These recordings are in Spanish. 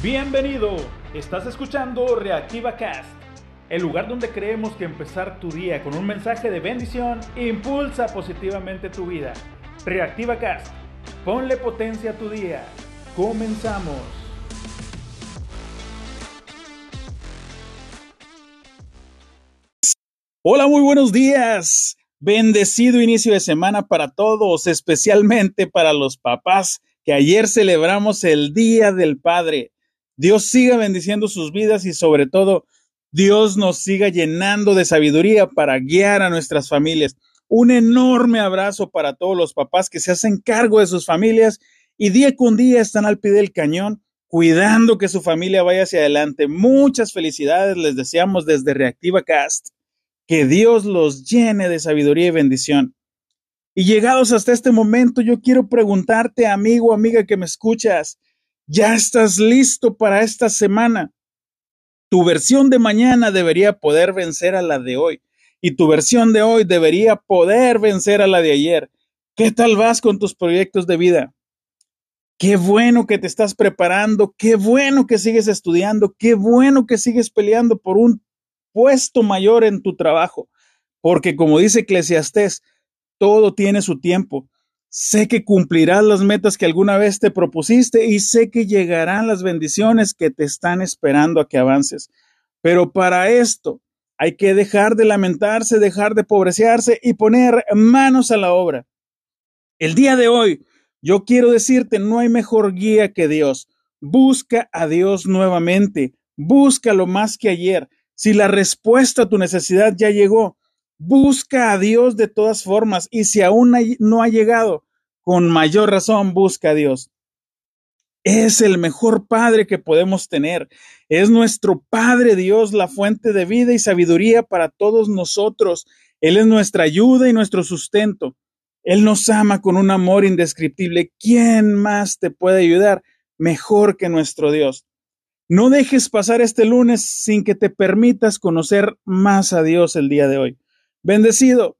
Bienvenido, estás escuchando Reactiva Cast, el lugar donde creemos que empezar tu día con un mensaje de bendición impulsa positivamente tu vida. Reactiva Cast, ponle potencia a tu día. Comenzamos. Hola, muy buenos días. Bendecido inicio de semana para todos, especialmente para los papás que ayer celebramos el Día del Padre. Dios siga bendiciendo sus vidas y sobre todo Dios nos siga llenando de sabiduría para guiar a nuestras familias. Un enorme abrazo para todos los papás que se hacen cargo de sus familias y día con día están al pie del cañón cuidando que su familia vaya hacia adelante. Muchas felicidades les deseamos desde Reactiva Cast. Que Dios los llene de sabiduría y bendición. Y llegados hasta este momento, yo quiero preguntarte, amigo, amiga que me escuchas, ya estás listo para esta semana. Tu versión de mañana debería poder vencer a la de hoy y tu versión de hoy debería poder vencer a la de ayer. ¿Qué tal vas con tus proyectos de vida? Qué bueno que te estás preparando, qué bueno que sigues estudiando, qué bueno que sigues peleando por un puesto mayor en tu trabajo, porque como dice Eclesiastés, todo tiene su tiempo. Sé que cumplirás las metas que alguna vez te propusiste y sé que llegarán las bendiciones que te están esperando a que avances. Pero para esto hay que dejar de lamentarse, dejar de pobreciarse y poner manos a la obra. El día de hoy, yo quiero decirte, no hay mejor guía que Dios. Busca a Dios nuevamente, búscalo más que ayer. Si la respuesta a tu necesidad ya llegó, Busca a Dios de todas formas y si aún no ha llegado, con mayor razón busca a Dios. Es el mejor Padre que podemos tener. Es nuestro Padre Dios, la fuente de vida y sabiduría para todos nosotros. Él es nuestra ayuda y nuestro sustento. Él nos ama con un amor indescriptible. ¿Quién más te puede ayudar mejor que nuestro Dios? No dejes pasar este lunes sin que te permitas conocer más a Dios el día de hoy. Bendecido,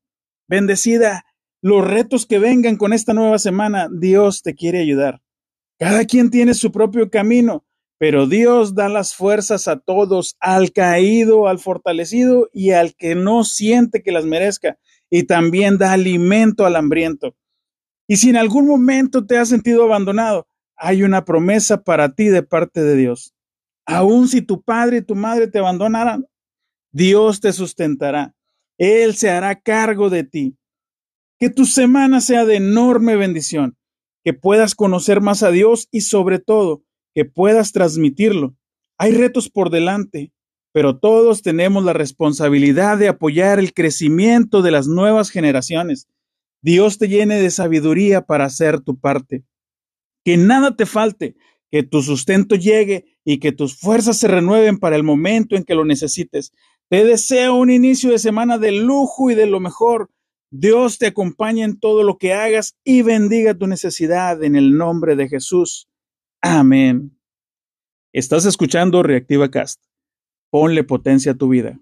bendecida, los retos que vengan con esta nueva semana, Dios te quiere ayudar. Cada quien tiene su propio camino, pero Dios da las fuerzas a todos, al caído, al fortalecido y al que no siente que las merezca, y también da alimento al hambriento. Y si en algún momento te has sentido abandonado, hay una promesa para ti de parte de Dios. Aun si tu padre y tu madre te abandonaran, Dios te sustentará. Él se hará cargo de ti. Que tu semana sea de enorme bendición, que puedas conocer más a Dios y sobre todo que puedas transmitirlo. Hay retos por delante, pero todos tenemos la responsabilidad de apoyar el crecimiento de las nuevas generaciones. Dios te llene de sabiduría para hacer tu parte. Que nada te falte, que tu sustento llegue y que tus fuerzas se renueven para el momento en que lo necesites. Te deseo un inicio de semana de lujo y de lo mejor. Dios te acompañe en todo lo que hagas y bendiga tu necesidad en el nombre de Jesús. Amén. Estás escuchando Reactiva Cast. Ponle potencia a tu vida.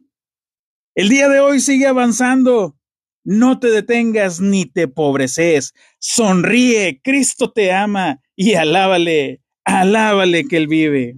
El día de hoy sigue avanzando. No te detengas ni te pobreces. Sonríe, Cristo te ama y alábale, alábale que Él vive.